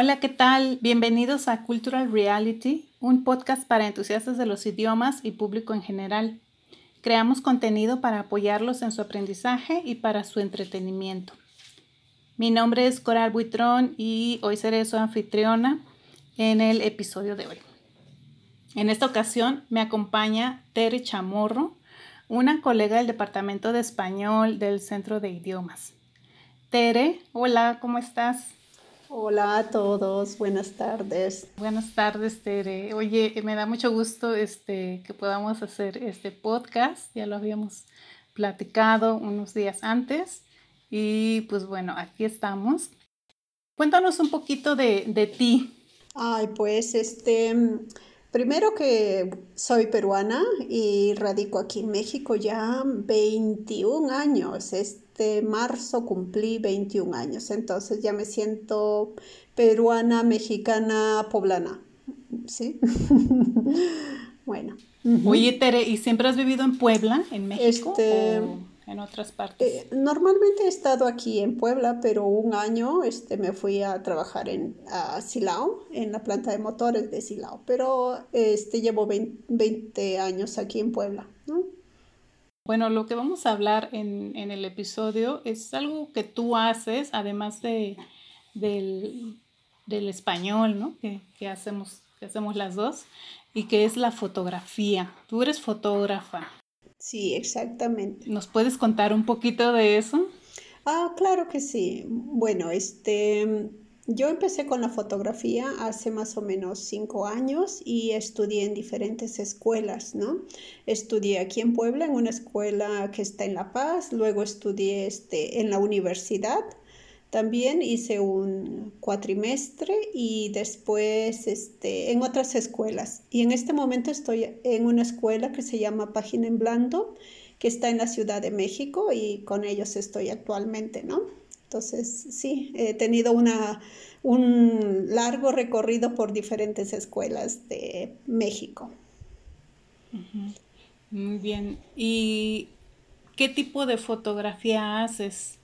Hola, ¿qué tal? Bienvenidos a Cultural Reality, un podcast para entusiastas de los idiomas y público en general. Creamos contenido para apoyarlos en su aprendizaje y para su entretenimiento. Mi nombre es Coral Buitrón y hoy seré su anfitriona en el episodio de hoy. En esta ocasión me acompaña Tere Chamorro, una colega del Departamento de Español del Centro de Idiomas. Tere, hola, ¿cómo estás? Hola a todos, buenas tardes. Buenas tardes, Tere. Oye, me da mucho gusto este, que podamos hacer este podcast. Ya lo habíamos platicado unos días antes. Y pues bueno, aquí estamos. Cuéntanos un poquito de, de ti. Ay, pues este, primero que soy peruana y radico aquí en México ya 21 años. Este marzo cumplí 21 años, entonces ya me siento peruana, mexicana, poblana. ¿Sí? bueno. Oye, Tere, ¿y siempre has vivido en Puebla, en México? Este, o en otras partes? Eh, normalmente he estado aquí en Puebla, pero un año este, me fui a trabajar en Silao, en la planta de motores de Silao, pero este, llevo 20, 20 años aquí en Puebla. ¿no? Bueno, lo que vamos a hablar en, el episodio es algo que tú haces, además de, del, español, ¿no? Que, hacemos, que hacemos las dos, y que es la fotografía. Tú eres fotógrafa. Sí, exactamente. ¿Nos puedes contar un poquito de eso? Ah, claro que sí. Bueno, este, yo empecé con la fotografía hace más o menos cinco años y estudié en diferentes escuelas, ¿no? Estudié aquí en Puebla en una escuela que está en La Paz, luego estudié este, en la universidad, también hice un cuatrimestre y después este, en otras escuelas. Y en este momento estoy en una escuela que se llama Página en Blando, que está en la Ciudad de México y con ellos estoy actualmente, ¿no? Entonces, sí, he tenido una, un largo recorrido por diferentes escuelas de México. Muy bien. ¿Y qué tipo de fotografía haces?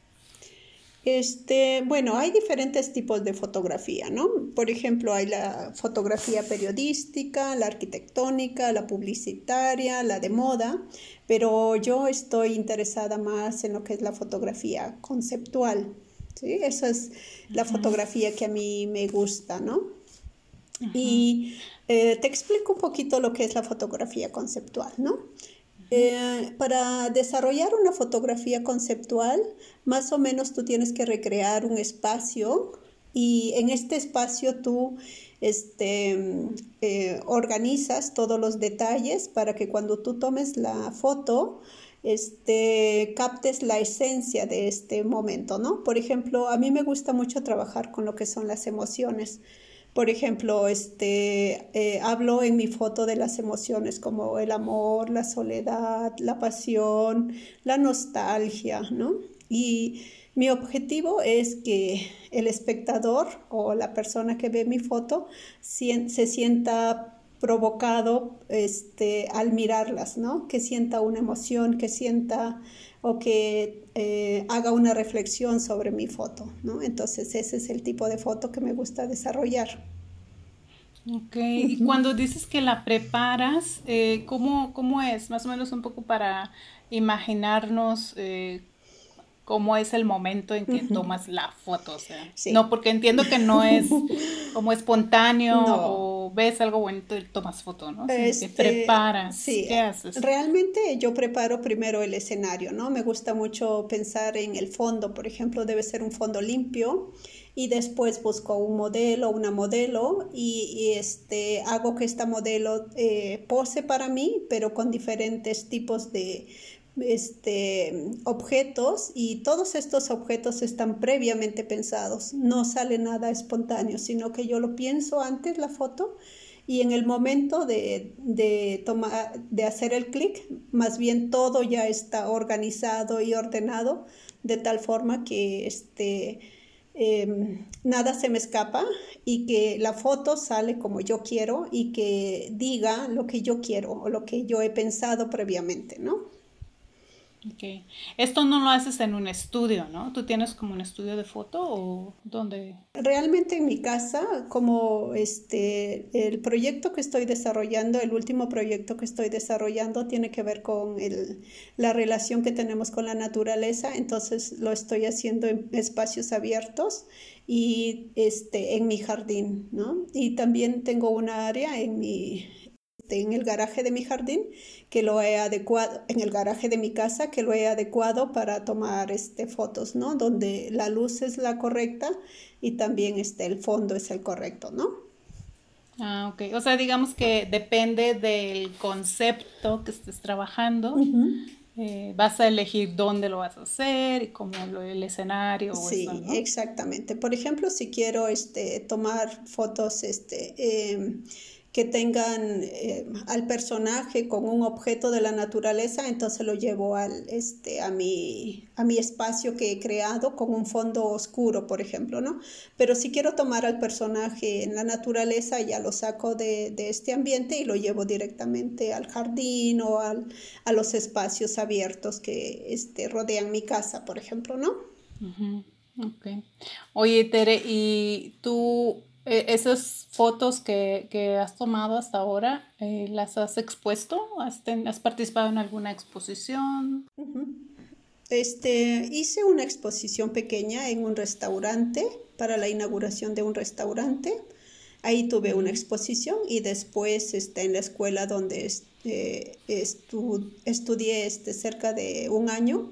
Este, bueno, hay diferentes tipos de fotografía, ¿no? Por ejemplo, hay la fotografía periodística, la arquitectónica, la publicitaria, la de moda, pero yo estoy interesada más en lo que es la fotografía conceptual. ¿sí? Esa es la fotografía que a mí me gusta, ¿no? Y eh, te explico un poquito lo que es la fotografía conceptual, ¿no? Eh, para desarrollar una fotografía conceptual, más o menos tú tienes que recrear un espacio y en este espacio tú este, eh, organizas todos los detalles para que cuando tú tomes la foto, este, captes la esencia de este momento, ¿no? Por ejemplo, a mí me gusta mucho trabajar con lo que son las emociones. Por ejemplo, este, eh, hablo en mi foto de las emociones como el amor, la soledad, la pasión, la nostalgia, ¿no? Y mi objetivo es que el espectador o la persona que ve mi foto se sienta provocado este, al mirarlas, ¿no? Que sienta una emoción, que sienta o que eh, haga una reflexión sobre mi foto, ¿no? Entonces ese es el tipo de foto que me gusta desarrollar. Ok, y cuando dices que la preparas, eh, ¿cómo, ¿cómo, es? Más o menos un poco para imaginarnos eh, cómo es el momento en que tomas la foto. O sea, No, porque entiendo que no es como espontáneo o ves algo bonito y tomas foto, ¿no? Este, preparas. Sí, ¿Qué haces? Realmente yo preparo primero el escenario, ¿no? Me gusta mucho pensar en el fondo, por ejemplo, debe ser un fondo limpio y después busco un modelo, una modelo y, este, hago que esta modelo eh, pose para mí, pero con diferentes tipos de este, objetos y todos estos objetos están previamente pensados, no sale nada espontáneo, sino que yo lo pienso antes la foto y en el momento de, de, tomar, de hacer el clic, más bien todo ya está organizado y ordenado de tal forma que este, em, nada se me escapa y que la foto sale como yo quiero y que diga lo que yo quiero o lo que yo he pensado previamente, ¿no? Esto no lo haces en un estudio, ¿no? ¿Tú tienes como un estudio de foto o dónde? Realmente en mi casa, como este, el proyecto que estoy desarrollando, el último proyecto que estoy desarrollando tiene que ver con el, la relación que tenemos con la naturaleza, entonces lo estoy haciendo en espacios abiertos y este, en mi jardín, ¿no? Y también tengo una área en mi, en el garaje de mi jardín que lo he adecuado, en el garaje de mi casa que lo he adecuado para tomar este, fotos, ¿no? Donde la luz es la correcta y también este, el fondo es el correcto, ¿no? Ah, ok. O sea, digamos que depende del concepto que estés trabajando. Eh, vas a elegir dónde lo vas a hacer y cómo lo, el escenario. Sí, exactamente. Por ejemplo, si quiero este, tomar fotos este, em, que tengan eh, al personaje con un objeto de la naturaleza, entonces lo llevo al, este, a, mi, a mi espacio que he creado con un fondo oscuro, por ejemplo, ¿no? Pero si quiero tomar al personaje en la naturaleza, ya lo saco de, de este ambiente y lo llevo directamente al jardín o al, a los espacios abiertos que este, rodean mi casa, por ejemplo, ¿no? Ok. Oye, Tere, ¿y tú eh, esas fotos que, que, has tomado hasta ahora, eh, ¿las has expuesto? ¿Has, ¿Has, participado en alguna exposición? Este, hice una exposición pequeña en un restaurante para la inauguración de un restaurante. Ahí tuve una exposición y después este, en la escuela donde este, estudié este, cerca de un año,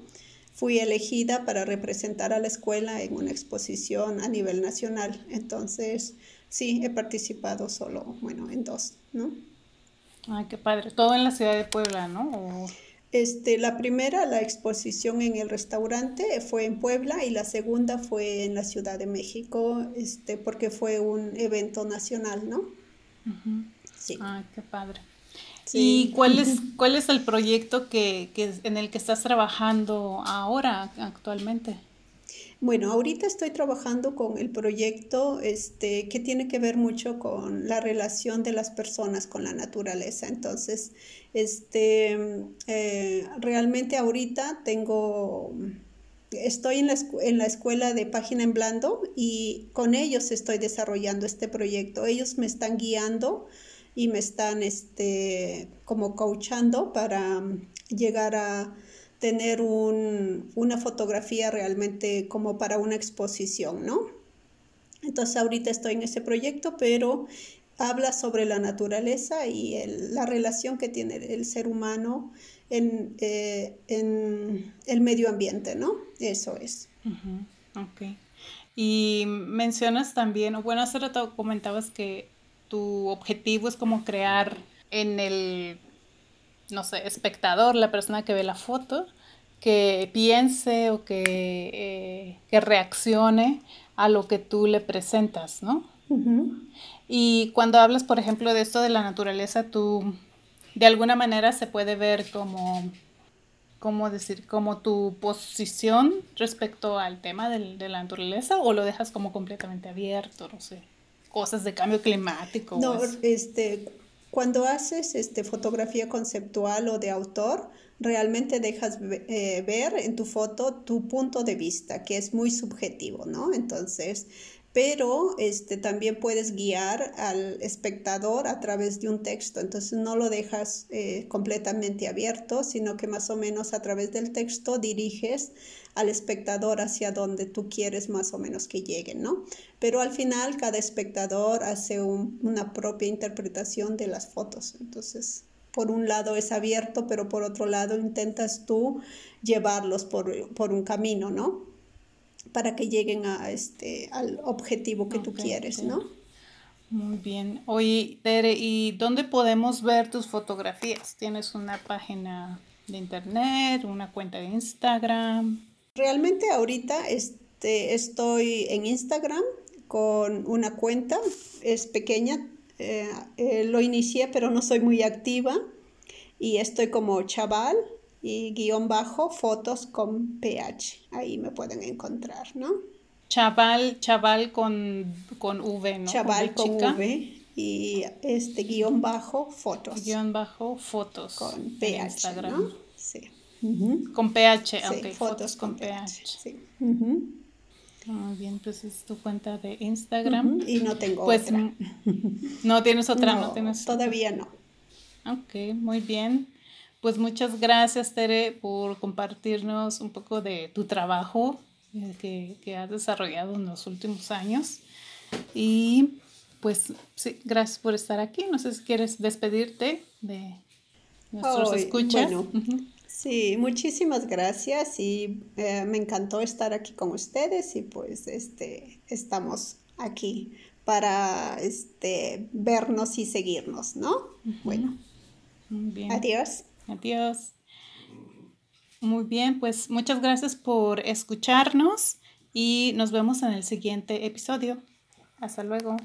fui elegida para representar a la escuela en una exposición a nivel nacional. Entonces, sí, he participado solo, bueno, en dos, ¿no? Ay, qué padre. Todo en la ciudad de Puebla, ¿no? Este, la primera, la exposición en el restaurante, fue en Puebla y la segunda fue en la Ciudad de México, este, porque fue un evento nacional, ¿no? Sí. Ay, qué padre. ¿Y cuál es, cuál es el proyecto que, en el que estás trabajando ahora, actualmente? Bueno, ahorita estoy trabajando con el proyecto este, que tiene que ver mucho con la relación de las personas con la naturaleza. Entonces, este, eh, realmente ahorita tengo, estoy en la, en la escuela de Página en Blando y con ellos estoy desarrollando este proyecto. Ellos me están guiando y me están este, como coachando para mm, llegar a tener un, una fotografía realmente como para una exposición, ¿no? Entonces ahorita estoy en ese proyecto, pero habla sobre la naturaleza y la relación que tiene el ser humano en, eh, en, el medio ambiente, ¿no? Eso es. Ok. Y mencionas también, bueno, hace rato comentabas que tu objetivo es como crear en el, no sé, espectador, la persona que ve la foto, que piense o que, eh, que reaccione a lo que tú le presentas, ¿no? Y cuando hablas, por ejemplo, de esto de la naturaleza, tú, de alguna manera se puede ver como, ¿cómo decir? Como tu posición respecto al tema de, de la naturaleza o lo dejas como completamente abierto, no sé cosas de cambio climático. No, este, cuando haces este, fotografía conceptual o de autor, realmente dejas eh, ver en tu foto tu punto de vista, que es muy subjetivo, ¿no? Entonces, pero este, también puedes guiar al espectador a través de un texto, entonces no lo dejas eh, completamente abierto, sino que más o menos a través del texto diriges al espectador hacia donde tú quieres más o menos que lleguen, ¿no? Pero al final cada espectador hace una propia interpretación de las fotos, entonces por un lado es abierto, pero por otro lado intentas tú llevarlos por, por un camino, ¿no? Para que lleguen a este, al objetivo que tú quieres, ¿no? Muy bien. Oye, Tere, ¿y dónde podemos ver tus fotografías? ¿Tienes una página de internet, una cuenta de Instagram? Realmente ahorita este, estoy en Instagram con una cuenta, es pequeña, eh, eh, lo inicié pero no soy muy activa y estoy como chaval y guion bajo fotos con ph. Ahí me pueden encontrar, ¿no? Chaval, chaval con, con V, ¿no? Chaval con, V y este guion bajo fotos. Guión bajo fotos. Con ph, ¿no? Sí. Con PH, Sí, ok, fotos con PH. Sí. Ujú. Muy bien, pues es tu cuenta de Instagram. Y no tengo Pues otra. no tienes otra, no, No, tienes todavía no. Ok, muy bien. Pues muchas gracias, Tere, por compartirnos un poco de tu trabajo eh, que, que has desarrollado en los últimos años. Y pues sí, gracias por estar aquí. No sé si quieres despedirte de nuestros Ay, escuchas. bueno. Sí, muchísimas gracias y eh, me encantó estar aquí con ustedes y pues este estamos aquí para este vernos y seguirnos, ¿no? Bueno, bien. adiós. Adiós. Muy bien, pues muchas gracias por escucharnos y nos vemos en el siguiente episodio. Hasta luego.